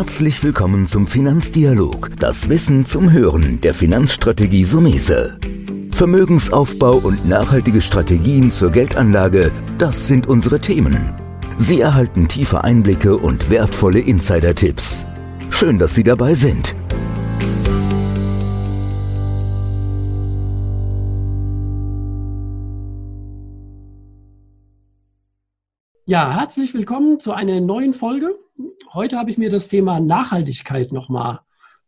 Herzlich willkommen zum Finanzdialog, das Wissen zum Hören der Finanzstrategie Sumese. Vermögensaufbau und nachhaltige Strategien zur Geldanlage, das sind unsere Themen. Sie erhalten tiefe Einblicke und wertvolle Insider-Tipps. Schön, dass Sie dabei sind. Ja, herzlich willkommen zu einer neuen Folge. Heute habe ich mir das Thema Nachhaltigkeit nochmal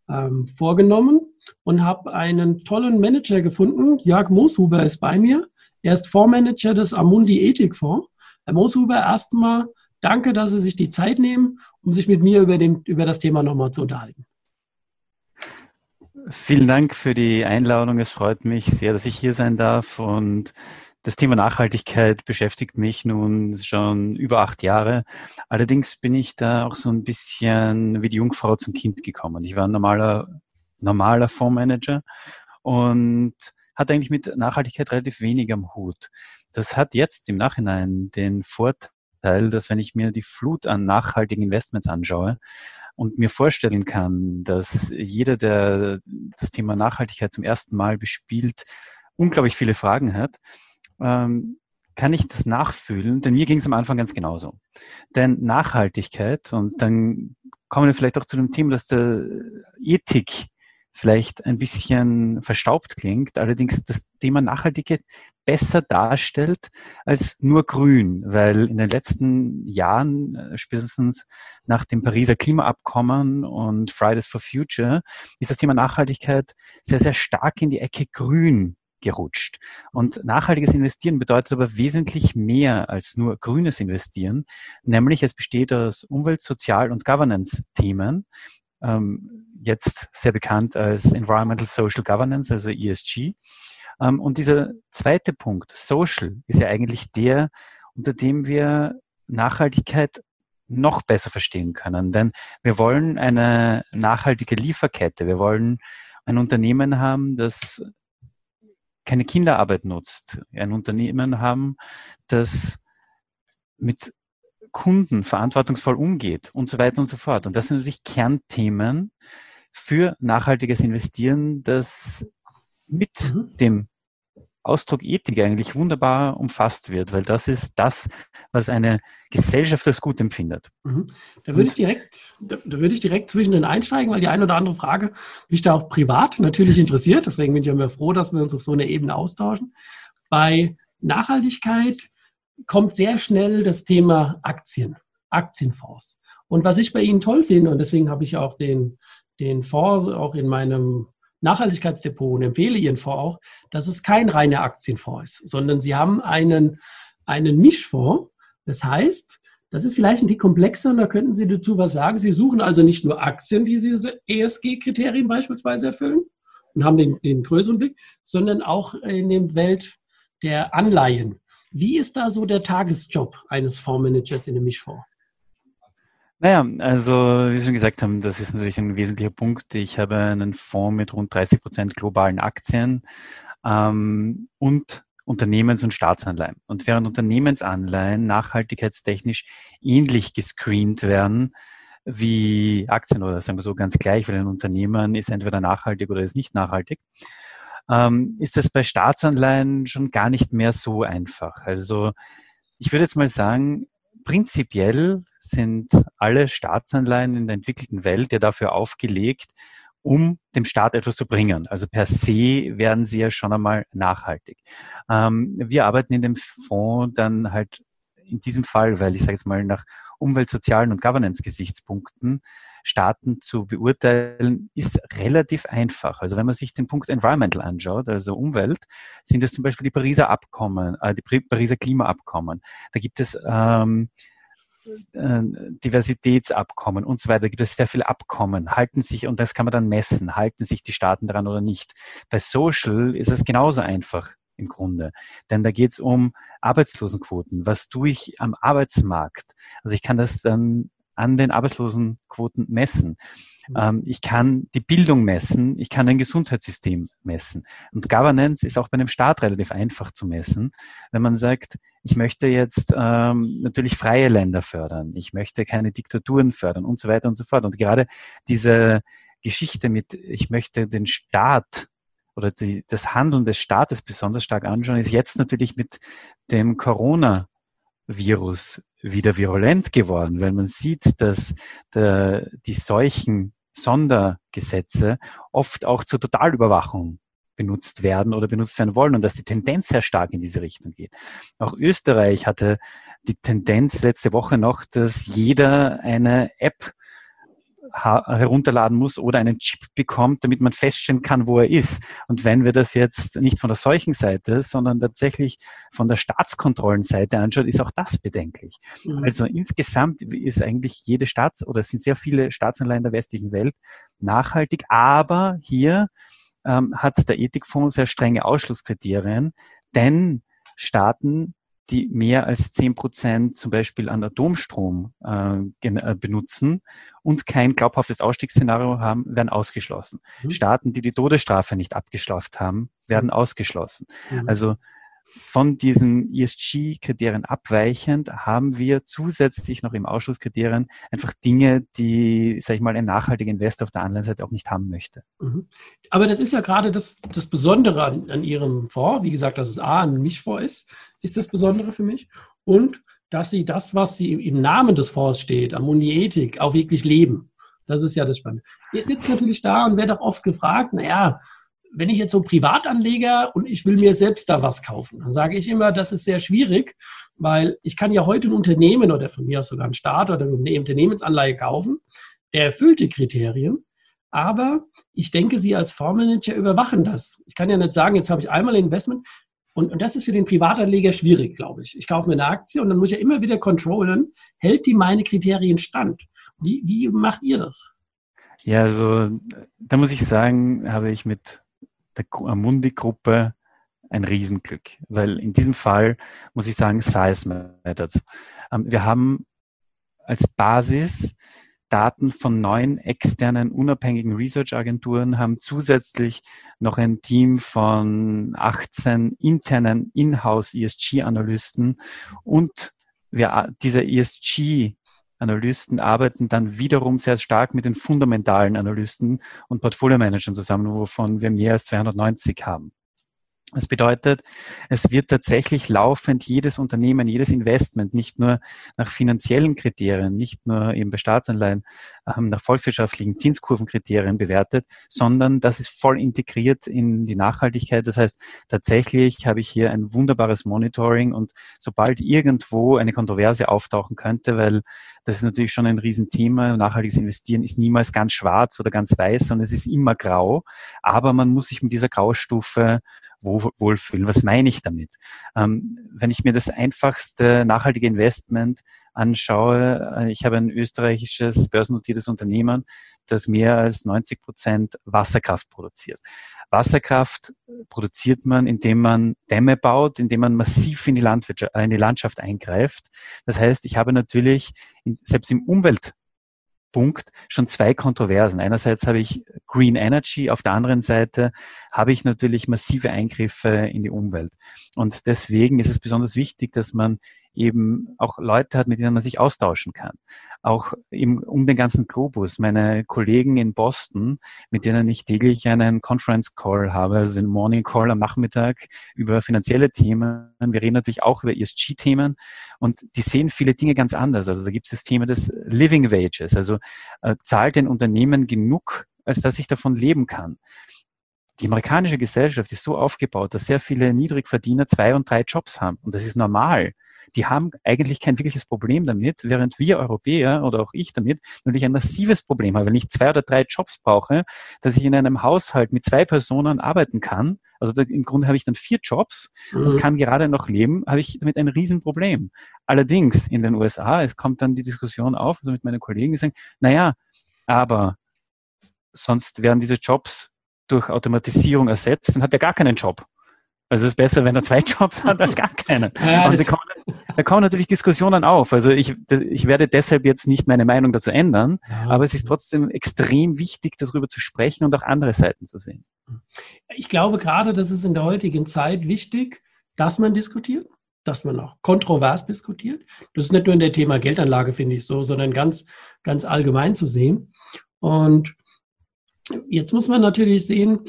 ähm, vorgenommen und habe einen tollen Manager gefunden. Jörg Mooshuber ist bei mir. Er ist Fondsmanager des Amundi Ethikfonds. Herr Mooshuber, erstmal danke, dass Sie sich die Zeit nehmen, um sich mit mir über, den, über das Thema nochmal zu unterhalten. Vielen Dank für die Einladung. Es freut mich sehr, dass ich hier sein darf und das Thema Nachhaltigkeit beschäftigt mich nun schon über acht Jahre. Allerdings bin ich da auch so ein bisschen wie die Jungfrau zum Kind gekommen. Ich war ein normaler, normaler Fondsmanager und hatte eigentlich mit Nachhaltigkeit relativ wenig am Hut. Das hat jetzt im Nachhinein den Vorteil, dass wenn ich mir die Flut an nachhaltigen Investments anschaue und mir vorstellen kann, dass jeder, der das Thema Nachhaltigkeit zum ersten Mal bespielt, unglaublich viele Fragen hat, ähm, kann ich das nachfühlen, denn mir ging es am Anfang ganz genauso. Denn Nachhaltigkeit, und dann kommen wir vielleicht auch zu dem Thema, dass der Ethik vielleicht ein bisschen verstaubt klingt, allerdings das Thema Nachhaltigkeit besser darstellt als nur grün, weil in den letzten Jahren, äh, spätestens nach dem Pariser Klimaabkommen und Fridays for Future, ist das Thema Nachhaltigkeit sehr, sehr stark in die Ecke grün gerutscht. Und nachhaltiges Investieren bedeutet aber wesentlich mehr als nur grünes Investieren, nämlich es besteht aus Umwelt-, Sozial- und Governance-Themen, ähm, jetzt sehr bekannt als Environmental Social Governance, also ESG. Ähm, und dieser zweite Punkt, Social, ist ja eigentlich der, unter dem wir Nachhaltigkeit noch besser verstehen können. Denn wir wollen eine nachhaltige Lieferkette. Wir wollen ein Unternehmen haben, das keine Kinderarbeit nutzt, ein Unternehmen haben, das mit Kunden verantwortungsvoll umgeht und so weiter und so fort. Und das sind natürlich Kernthemen für nachhaltiges Investieren, das mit mhm. dem Ausdruck Ethik eigentlich wunderbar umfasst wird, weil das ist das, was eine Gesellschaft als gut empfindet. Mhm. Da würde ich direkt, da, da, würde ich direkt zwischen den einsteigen, weil die eine oder andere Frage mich da auch privat natürlich interessiert. Deswegen bin ich ja immer froh, dass wir uns auf so einer Ebene austauschen. Bei Nachhaltigkeit kommt sehr schnell das Thema Aktien, Aktienfonds. Und was ich bei Ihnen toll finde, und deswegen habe ich auch den, den Fonds auch in meinem Nachhaltigkeitsdepot und empfehle Ihren Fonds auch, dass es kein reiner Aktienfonds ist, sondern Sie haben einen, einen Mischfonds. Das heißt, das ist vielleicht ein Tick komplexer und da könnten Sie dazu was sagen. Sie suchen also nicht nur Aktien, die diese ESG-Kriterien beispielsweise erfüllen und haben den, den größeren Blick, sondern auch in der Welt der Anleihen. Wie ist da so der Tagesjob eines Fondsmanagers in einem Mischfonds? Naja, also wie Sie schon gesagt haben, das ist natürlich ein wesentlicher Punkt. Ich habe einen Fonds mit rund 30 Prozent globalen Aktien ähm, und Unternehmens- und Staatsanleihen. Und während Unternehmensanleihen nachhaltigkeitstechnisch ähnlich gescreent werden wie Aktien oder sagen wir so ganz gleich, weil ein Unternehmen ist entweder nachhaltig oder ist nicht nachhaltig, ähm, ist das bei Staatsanleihen schon gar nicht mehr so einfach. Also ich würde jetzt mal sagen, prinzipiell sind alle Staatsanleihen in der entwickelten Welt ja dafür aufgelegt, um dem Staat etwas zu bringen. Also per se werden sie ja schon einmal nachhaltig. Ähm, wir arbeiten in dem Fonds dann halt in diesem Fall, weil ich sage jetzt mal nach Umwelt-, Sozialen und Governance-Gesichtspunkten Staaten zu beurteilen, ist relativ einfach. Also wenn man sich den Punkt Environmental anschaut, also Umwelt, sind es zum Beispiel die Pariser Abkommen, äh, die Pariser Klimaabkommen. Da gibt es ähm, äh, Diversitätsabkommen und so weiter. Da gibt es sehr viele Abkommen. Halten sich, und das kann man dann messen, halten sich die Staaten daran oder nicht. Bei Social ist es genauso einfach im Grunde. Denn da geht es um Arbeitslosenquoten. Was tue ich am Arbeitsmarkt? Also ich kann das dann an den Arbeitslosenquoten messen. Mhm. Ähm, ich kann die Bildung messen, ich kann ein Gesundheitssystem messen. Und Governance ist auch bei einem Staat relativ einfach zu messen. Wenn man sagt, ich möchte jetzt ähm, natürlich freie Länder fördern, ich möchte keine Diktaturen fördern und so weiter und so fort. Und gerade diese Geschichte mit, ich möchte den Staat oder die, das Handeln des Staates besonders stark anschauen, ist jetzt natürlich mit dem Corona-Virus wieder virulent geworden, weil man sieht, dass der, die solchen Sondergesetze oft auch zur Totalüberwachung benutzt werden oder benutzt werden wollen und dass die Tendenz sehr stark in diese Richtung geht. Auch Österreich hatte die Tendenz letzte Woche noch, dass jeder eine App herunterladen muss oder einen Chip bekommt, damit man feststellen kann, wo er ist. Und wenn wir das jetzt nicht von der Seuchenseite, sondern tatsächlich von der Staatskontrollenseite anschaut, ist auch das bedenklich. Mhm. Also insgesamt ist eigentlich jede Staats- oder sind sehr viele Staatsanleihen der westlichen Welt nachhaltig, aber hier ähm, hat der Ethikfonds sehr strenge Ausschlusskriterien, denn Staaten die mehr als zehn Prozent zum Beispiel an Atomstrom äh, äh, benutzen und kein glaubhaftes Ausstiegsszenario haben, werden ausgeschlossen. Mhm. Staaten, die die Todesstrafe nicht abgeschafft haben, werden mhm. ausgeschlossen. Mhm. Also von diesen ESG-Kriterien abweichend haben wir zusätzlich noch im Ausschlusskriterien einfach Dinge, die, sag ich mal, ein nachhaltiger Investor auf der anderen Seite auch nicht haben möchte. Mhm. Aber das ist ja gerade das, das Besondere an, an Ihrem Fonds. Wie gesagt, dass es A, ein Mischfonds ist, ist das Besondere für mich. Und dass Sie das, was Sie im Namen des Fonds steht, Ammoniethik, auch wirklich leben. Das ist ja das Spannende. Ich sitze natürlich da und werde auch oft gefragt, naja, wenn ich jetzt so Privatanleger und ich will mir selbst da was kaufen, dann sage ich immer, das ist sehr schwierig, weil ich kann ja heute ein Unternehmen oder von mir aus sogar einen Staat oder eine Unternehmensanleihe kaufen, der erfüllt die Kriterien, aber ich denke, Sie als Fondsmanager überwachen das. Ich kann ja nicht sagen, jetzt habe ich einmal Investment und, und das ist für den Privatanleger schwierig, glaube ich. Ich kaufe mir eine Aktie und dann muss ich ja immer wieder controllen, hält die meine Kriterien stand? Wie, wie macht ihr das? Ja, also da muss ich sagen, habe ich mit der Amundi-Gruppe ein Riesenglück, weil in diesem Fall muss ich sagen, Size matters. Ähm, wir haben als Basis Daten von neun externen unabhängigen Research-Agenturen, haben zusätzlich noch ein Team von 18 internen Inhouse ESG-Analysten und wir, dieser ESG Analysten arbeiten dann wiederum sehr stark mit den fundamentalen Analysten und Portfolio-Managern zusammen, wovon wir mehr als 290 haben. Das bedeutet, es wird tatsächlich laufend jedes Unternehmen, jedes Investment nicht nur nach finanziellen Kriterien, nicht nur eben bei Staatsanleihen ähm, nach volkswirtschaftlichen Zinskurvenkriterien bewertet, sondern das ist voll integriert in die Nachhaltigkeit. Das heißt, tatsächlich habe ich hier ein wunderbares Monitoring und sobald irgendwo eine Kontroverse auftauchen könnte, weil das ist natürlich schon ein Riesenthema, nachhaltiges Investieren ist niemals ganz schwarz oder ganz weiß, sondern es ist immer grau, aber man muss sich mit dieser Graustufe wohlfühlen. Was meine ich damit? Ähm, wenn ich mir das einfachste nachhaltige Investment anschaue, äh, ich habe ein österreichisches börsennotiertes Unternehmen, das mehr als 90 Prozent Wasserkraft produziert. Wasserkraft produziert man, indem man Dämme baut, indem man massiv in die, Landwirtschaft, äh, in die Landschaft eingreift. Das heißt, ich habe natürlich selbst im Umwelt Punkt schon zwei Kontroversen. Einerseits habe ich Green Energy, auf der anderen Seite habe ich natürlich massive Eingriffe in die Umwelt. Und deswegen ist es besonders wichtig, dass man eben auch Leute hat, mit denen man sich austauschen kann. Auch im, um den ganzen Globus. Meine Kollegen in Boston, mit denen ich täglich einen Conference Call habe, also einen Morning Call am Nachmittag über finanzielle Themen. Wir reden natürlich auch über ESG-Themen und die sehen viele Dinge ganz anders. Also da gibt es das Thema des Living Wages. Also äh, zahlt ein Unternehmen genug, als dass ich davon leben kann die amerikanische Gesellschaft ist so aufgebaut, dass sehr viele Niedrigverdiener zwei und drei Jobs haben. Und das ist normal. Die haben eigentlich kein wirkliches Problem damit, während wir Europäer oder auch ich damit natürlich ein massives Problem haben. Wenn ich zwei oder drei Jobs brauche, dass ich in einem Haushalt mit zwei Personen arbeiten kann, also da, im Grunde habe ich dann vier Jobs mhm. und kann gerade noch leben, habe ich damit ein Riesenproblem. Allerdings in den USA, es kommt dann die Diskussion auf, also mit meinen Kollegen, die sagen, naja, aber sonst werden diese Jobs durch Automatisierung ersetzt, dann hat er gar keinen Job. Also es ist besser, wenn er zwei Jobs hat, als gar keinen. Ja, und da kommen, da kommen, natürlich Diskussionen auf. Also ich, ich werde deshalb jetzt nicht meine Meinung dazu ändern, ja. aber es ist trotzdem extrem wichtig, darüber zu sprechen und auch andere Seiten zu sehen. Ich glaube gerade, das ist in der heutigen Zeit wichtig, dass man diskutiert, dass man auch kontrovers diskutiert. Das ist nicht nur in der Thema Geldanlage, finde ich so, sondern ganz, ganz allgemein zu sehen. Und jetzt muss man natürlich sehen,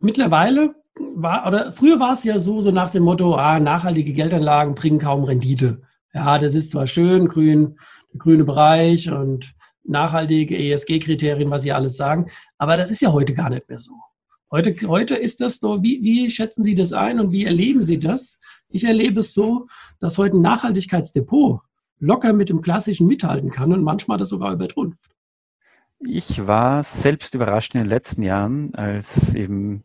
mittlerweile war, oder früher war es ja so, so nach dem Motto, ah, nachhaltige Geldanlagen bringen kaum Rendite. Ja, das ist zwar schön, grün, der grüne Bereich und nachhaltige ESG-Kriterien, was Sie alles sagen, aber das ist ja heute gar nicht mehr so. Heute, heute ist das so, wie, wie schätzen Sie das ein und wie erleben Sie das? Ich erlebe es so, dass heute ein Nachhaltigkeitsdepot locker mit dem klassischen mithalten kann und manchmal das sogar übertrumpft. Ich war selbst überrascht in den letzten Jahren, als eben,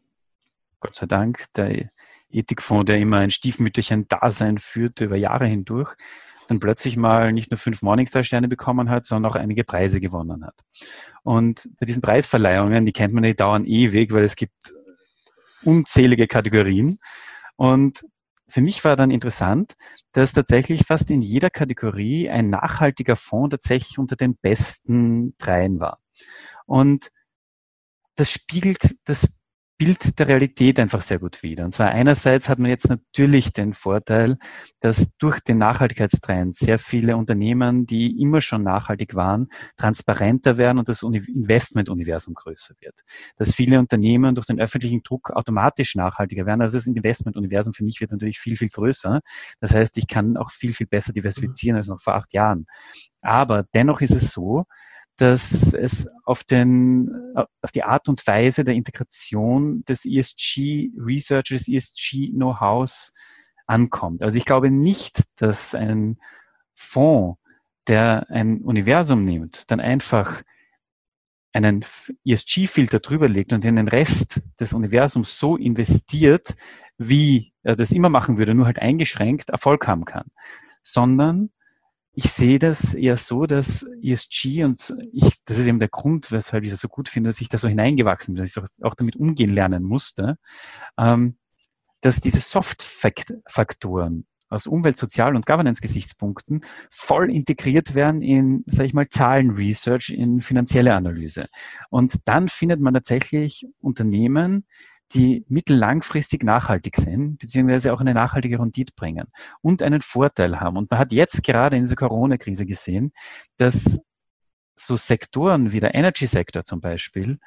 Gott sei Dank, der Ethikfonds, der immer ein stiefmütterchen Dasein führte über Jahre hindurch, dann plötzlich mal nicht nur fünf Morningstar-Sterne bekommen hat, sondern auch einige Preise gewonnen hat. Und bei diesen Preisverleihungen, die kennt man, die dauern ewig, weil es gibt unzählige Kategorien. Und für mich war dann interessant, dass tatsächlich fast in jeder Kategorie ein nachhaltiger Fonds tatsächlich unter den besten dreien war. Und das spiegelt das Bild der Realität einfach sehr gut wider. Und zwar einerseits hat man jetzt natürlich den Vorteil, dass durch den Nachhaltigkeitstrend sehr viele Unternehmen, die immer schon nachhaltig waren, transparenter werden und das Investmentuniversum größer wird. Dass viele Unternehmen durch den öffentlichen Druck automatisch nachhaltiger werden. Also das Investmentuniversum für mich wird natürlich viel, viel größer. Das heißt, ich kann auch viel, viel besser diversifizieren als noch vor acht Jahren. Aber dennoch ist es so, dass es auf, den, auf die Art und Weise der Integration des ESG Research, des ESG Know-hows ankommt. Also ich glaube nicht, dass ein Fonds, der ein Universum nimmt, dann einfach einen ESG-Filter drüber legt und in den Rest des Universums so investiert, wie er das immer machen würde, nur halt eingeschränkt Erfolg haben kann, sondern ich sehe das eher so, dass ESG und ich, das ist eben der Grund, weshalb ich das so gut finde, dass ich da so hineingewachsen bin, dass ich auch damit umgehen lernen musste, ähm, dass diese Soft-Faktoren aus Umwelt-, Sozial- und Governance-Gesichtspunkten voll integriert werden in, sage ich mal, Zahlen-Research, in finanzielle Analyse. Und dann findet man tatsächlich Unternehmen, die mittellangfristig nachhaltig sind, beziehungsweise auch eine nachhaltige Rendite bringen und einen Vorteil haben. Und man hat jetzt gerade in dieser Corona-Krise gesehen, dass so Sektoren wie der Energy-Sektor zum Beispiel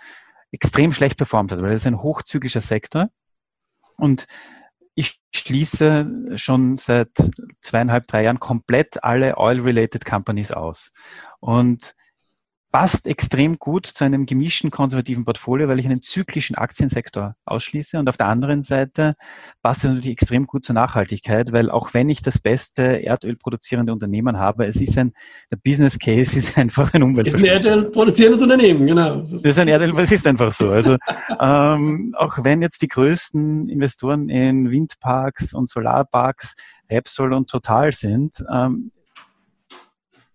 extrem schlecht performt hat, weil das ist ein hochzyklischer Sektor. Und ich schließe schon seit zweieinhalb, drei Jahren komplett alle Oil-related Companies aus. Und passt extrem gut zu einem gemischten konservativen Portfolio, weil ich einen zyklischen Aktiensektor ausschließe. Und auf der anderen Seite passt es natürlich extrem gut zur Nachhaltigkeit, weil auch wenn ich das beste Erdöl produzierende Unternehmen habe, es ist ein, der Business Case ist einfach ein Umwelt. Es ist ein Erdöl produzierendes Unternehmen, genau. Das ist ein Erdöl, es ist einfach so. Also ähm, auch wenn jetzt die größten Investoren in Windparks und Solarparks Repsol und Total sind, ähm,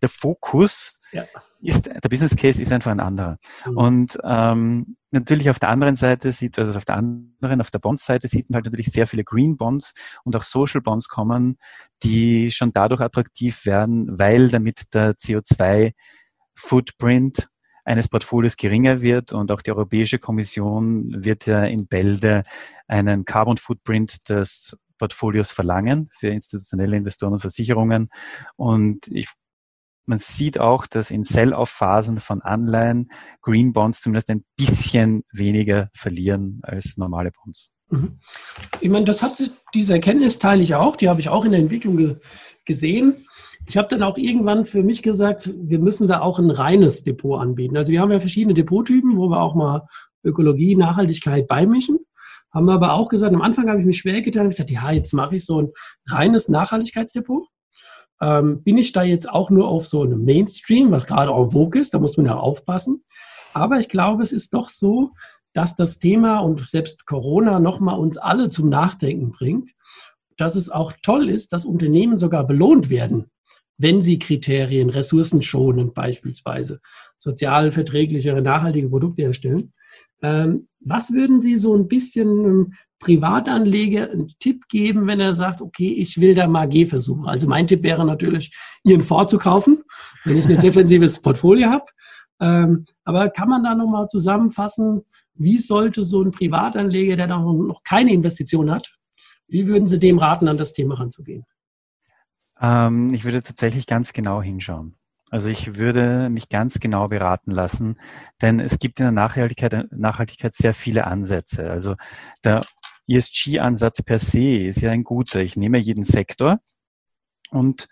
der Fokus ja ist, der Business Case ist einfach ein anderer. Mhm. Und ähm, natürlich auf der anderen Seite sieht, also auf der anderen, auf der Bonds-Seite sieht man halt natürlich sehr viele Green Bonds und auch Social Bonds kommen, die schon dadurch attraktiv werden, weil damit der CO2 Footprint eines Portfolios geringer wird und auch die Europäische Kommission wird ja in Bälde einen Carbon Footprint des Portfolios verlangen für institutionelle Investoren und Versicherungen. Und ich man sieht auch, dass in Sell-off-Phasen von Anleihen Green Bonds zumindest ein bisschen weniger verlieren als normale Bonds. Mhm. Ich meine, das hat diese Erkenntnis teile ich auch, die habe ich auch in der Entwicklung ge gesehen. Ich habe dann auch irgendwann für mich gesagt, wir müssen da auch ein reines Depot anbieten. Also wir haben ja verschiedene Depottypen, wo wir auch mal Ökologie, Nachhaltigkeit beimischen. Haben wir aber auch gesagt, am Anfang habe ich mich schwer getan, ich gesagt, ja, jetzt mache ich so ein reines Nachhaltigkeitsdepot ähm, bin ich da jetzt auch nur auf so einem Mainstream, was gerade en vogue ist, da muss man ja aufpassen. Aber ich glaube, es ist doch so, dass das Thema und selbst Corona nochmal uns alle zum Nachdenken bringt, dass es auch toll ist, dass Unternehmen sogar belohnt werden, wenn sie Kriterien ressourcenschonend beispielsweise sozial verträglichere, nachhaltige Produkte herstellen. Ähm, was würden Sie so ein bisschen ähm, Privatanleger einen Tipp geben, wenn er sagt, okay, ich will da mal Gehversuche? Also mein Tipp wäre natürlich, Ihren Fonds zu kaufen, wenn ich ein defensives Portfolio habe. Ähm, aber kann man da nochmal zusammenfassen, wie sollte so ein Privatanleger, der noch keine Investition hat, wie würden Sie dem raten, an das Thema ranzugehen? Ähm, ich würde tatsächlich ganz genau hinschauen. Also ich würde mich ganz genau beraten lassen, denn es gibt in der Nachhaltigkeit, Nachhaltigkeit sehr viele Ansätze. Also der ESG-Ansatz per se ist ja ein guter. Ich nehme jeden Sektor und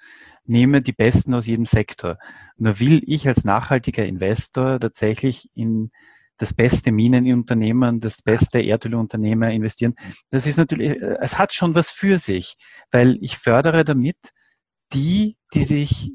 nehme die Besten aus jedem Sektor. Nur will ich als nachhaltiger Investor tatsächlich in das beste Minenunternehmen, das beste Erdölunternehmen investieren. Das ist natürlich, es hat schon was für sich, weil ich fördere damit die, die sich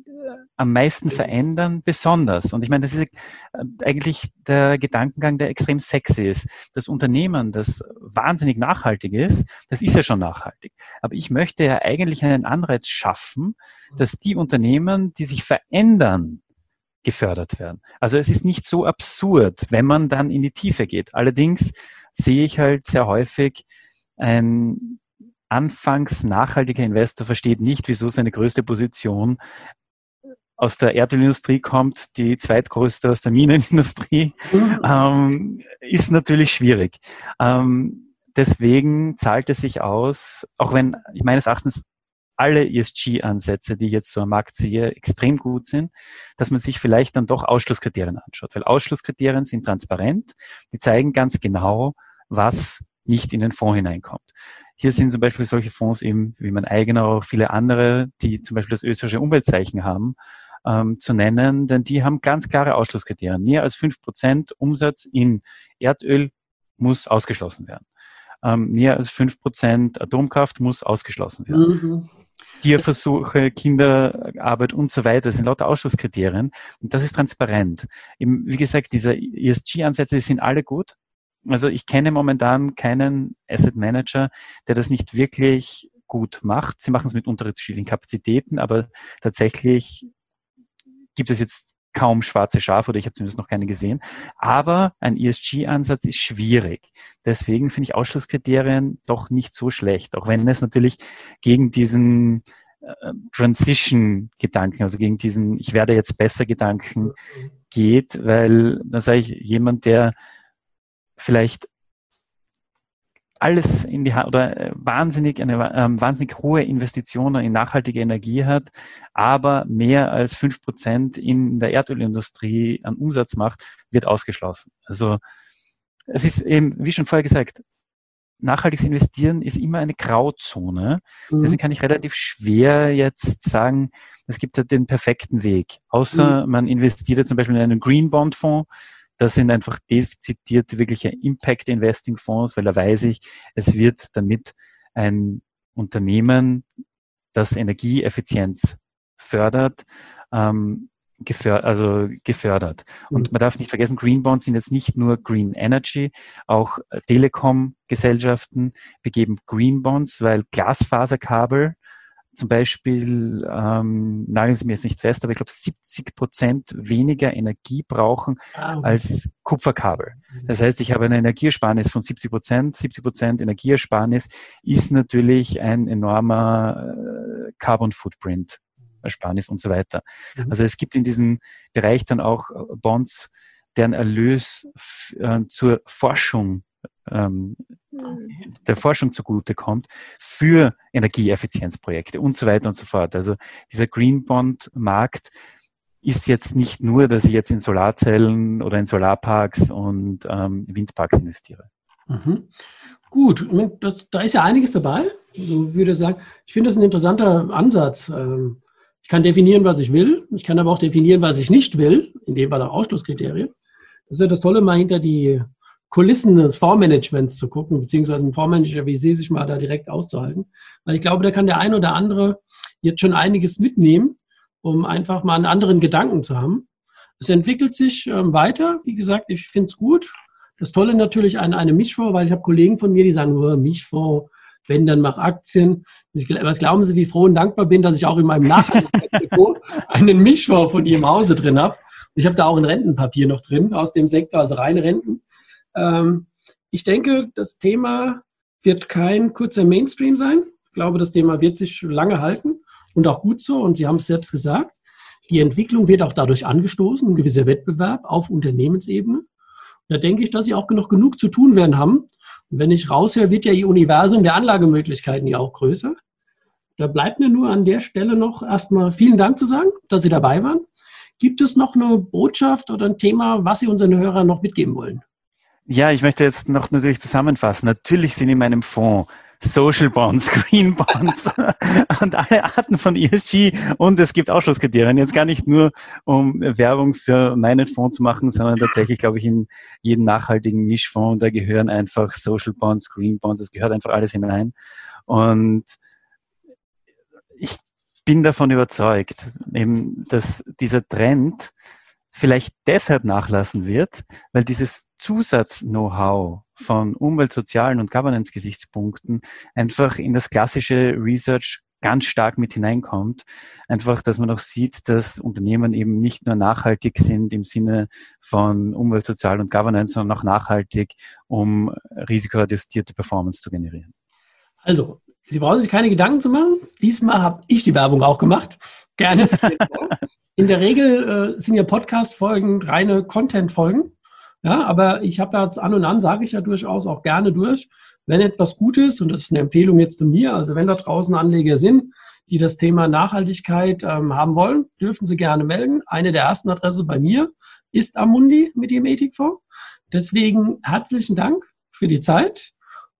am meisten verändern, besonders. Und ich meine, das ist äh, eigentlich der Gedankengang, der extrem sexy ist. Das Unternehmen, das wahnsinnig nachhaltig ist, das ist ja schon nachhaltig. Aber ich möchte ja eigentlich einen Anreiz schaffen, dass die Unternehmen, die sich verändern, gefördert werden. Also es ist nicht so absurd, wenn man dann in die Tiefe geht. Allerdings sehe ich halt sehr häufig ein anfangs nachhaltiger Investor versteht nicht, wieso seine größte Position aus der Erdölindustrie kommt, die zweitgrößte aus der Minenindustrie, mhm. ähm, ist natürlich schwierig. Ähm, deswegen zahlt es sich aus, auch wenn ich meines Erachtens alle ESG-Ansätze, die ich jetzt so am Markt sehe, extrem gut sind, dass man sich vielleicht dann doch Ausschlusskriterien anschaut. Weil Ausschlusskriterien sind transparent, die zeigen ganz genau, was nicht in den Fonds hineinkommt. Hier sind zum Beispiel solche Fonds eben, wie mein eigener, auch viele andere, die zum Beispiel das österreichische Umweltzeichen haben, ähm, zu nennen, denn die haben ganz klare Ausschlusskriterien. Mehr als fünf Prozent Umsatz in Erdöl muss ausgeschlossen werden. Ähm, mehr als fünf Prozent Atomkraft muss ausgeschlossen werden. Mhm. Tierversuche, Kinderarbeit und so weiter sind lauter Ausschlusskriterien. Und das ist transparent. Eben, wie gesagt, diese ESG-Ansätze sind alle gut. Also ich kenne momentan keinen Asset Manager, der das nicht wirklich gut macht. Sie machen es mit unterschiedlichen Kapazitäten, aber tatsächlich gibt es jetzt kaum schwarze Schafe oder ich habe zumindest noch keine gesehen. Aber ein ESG-Ansatz ist schwierig. Deswegen finde ich Ausschlusskriterien doch nicht so schlecht, auch wenn es natürlich gegen diesen äh, Transition-Gedanken, also gegen diesen Ich werde jetzt besser Gedanken geht, weil dann sage ich, jemand, der vielleicht alles in die Hand oder äh, wahnsinnig eine ähm, wahnsinnig hohe Investitionen in nachhaltige Energie hat, aber mehr als fünf Prozent in der Erdölindustrie an Umsatz macht, wird ausgeschlossen. Also es ist eben, wie schon vorher gesagt, nachhaltiges Investieren ist immer eine Grauzone. Mhm. Deswegen kann ich relativ schwer jetzt sagen, es gibt halt den perfekten Weg. Außer mhm. man investiert zum Beispiel in einen Green Bond Fonds, das sind einfach dezidierte, wirkliche Impact Investing Fonds, weil da weiß ich, es wird damit ein Unternehmen, das Energieeffizienz fördert, ähm, gefördert, also gefördert. Und mhm. man darf nicht vergessen, Green Bonds sind jetzt nicht nur Green Energy, auch Telekom-Gesellschaften begeben Green Bonds, weil Glasfaserkabel zum Beispiel, ähm, nageln Sie mir jetzt nicht fest, aber ich glaube 70 Prozent weniger Energie brauchen ah, okay. als Kupferkabel. Mhm. Das heißt, ich habe eine Energieersparnis von 70 Prozent. 70 Prozent Energieersparnis ist natürlich ein enormer äh, Carbon Footprint. Ersparnis und so weiter. Mhm. Also es gibt in diesem Bereich dann auch Bonds, deren Erlös äh, zur Forschung ähm, der Forschung zugutekommt für Energieeffizienzprojekte und so weiter und so fort. Also dieser Green Bond Markt ist jetzt nicht nur, dass ich jetzt in Solarzellen oder in Solarparks und ähm, Windparks investiere. Mhm. Gut, das, da ist ja einiges dabei. Also würde sagen, ich finde das ein interessanter Ansatz. Ähm, ich kann definieren, was ich will. Ich kann aber auch definieren, was ich nicht will. In dem Fall auch Ausschlusskriterien. Das ist ja das Tolle, mal hinter die Kulissen des Fondsmanagements zu gucken, beziehungsweise ein Fondsmanager wie Sie sich mal da direkt auszuhalten. Weil ich glaube, da kann der ein oder andere jetzt schon einiges mitnehmen, um einfach mal einen anderen Gedanken zu haben. Es entwickelt sich ähm, weiter. Wie gesagt, ich finde es gut. Das Tolle natürlich an einem Mischfonds, weil ich habe Kollegen von mir, die sagen, oh, Mischfonds, wenn, dann mach Aktien. Ich, was glauben Sie, wie froh und dankbar bin, dass ich auch in meinem Nachhaltigkeitsdepot einen Mischfonds von Ihrem Hause drin habe. Ich habe da auch ein Rentenpapier noch drin aus dem Sektor, also reine Renten. Ähm, ich denke, das Thema wird kein kurzer Mainstream sein. Ich glaube, das Thema wird sich lange halten und auch gut so. Und Sie haben es selbst gesagt, die Entwicklung wird auch dadurch angestoßen, ein gewisser Wettbewerb auf Unternehmensebene. da denke ich, dass Sie auch noch genug zu tun werden haben. Und wenn ich raushöre, wird ja Ihr Universum der Anlagemöglichkeiten ja auch größer. Da bleibt mir nur an der Stelle noch erstmal vielen Dank zu sagen, dass Sie dabei waren. Gibt es noch eine Botschaft oder ein Thema, was Sie unseren Hörern noch mitgeben wollen? Ja, ich möchte jetzt noch natürlich zusammenfassen. Natürlich sind in meinem Fonds Social Bonds, Green Bonds und alle Arten von ESG und es gibt Ausschlusskriterien. Jetzt gar nicht nur, um Werbung für meinen Fonds zu machen, sondern tatsächlich, glaube ich, in jeden nachhaltigen Mischfonds, da gehören einfach Social Bonds, Green Bonds, es gehört einfach alles hinein. Und ich bin davon überzeugt, eben, dass dieser Trend vielleicht deshalb nachlassen wird, weil dieses Zusatz-Know-how von Umwelt-, sozialen und Governance-Gesichtspunkten einfach in das klassische Research ganz stark mit hineinkommt. Einfach, dass man auch sieht, dass Unternehmen eben nicht nur nachhaltig sind im Sinne von Umwelt, Sozial und Governance, sondern auch nachhaltig, um risikoadjustierte Performance zu generieren. Also, Sie brauchen sich keine Gedanken zu machen. Diesmal habe ich die Werbung auch gemacht. Gerne. In der Regel äh, sind ja Podcast-Folgen reine Content-Folgen. Ja, aber ich habe da an und an, sage ich ja durchaus auch gerne durch, wenn etwas gut ist, und das ist eine Empfehlung jetzt von mir, also wenn da draußen Anleger sind, die das Thema Nachhaltigkeit ähm, haben wollen, dürfen sie gerne melden. Eine der ersten Adresse bei mir ist Amundi mit dem Ethikfonds. Deswegen herzlichen Dank für die Zeit.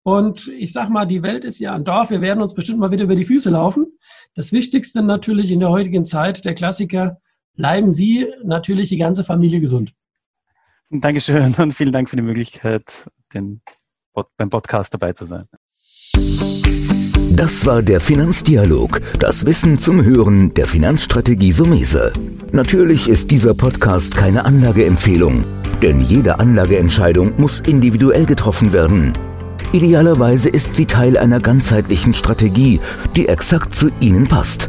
Und ich sag mal, die Welt ist ja ein Dorf. Wir werden uns bestimmt mal wieder über die Füße laufen. Das Wichtigste natürlich in der heutigen Zeit, der Klassiker, bleiben Sie natürlich die ganze Familie gesund. Dankeschön und vielen Dank für die Möglichkeit, den, beim Podcast dabei zu sein. Das war der Finanzdialog, das Wissen zum Hören der Finanzstrategie Sumese. Natürlich ist dieser Podcast keine Anlageempfehlung, denn jede Anlageentscheidung muss individuell getroffen werden. Idealerweise ist sie Teil einer ganzheitlichen Strategie, die exakt zu Ihnen passt.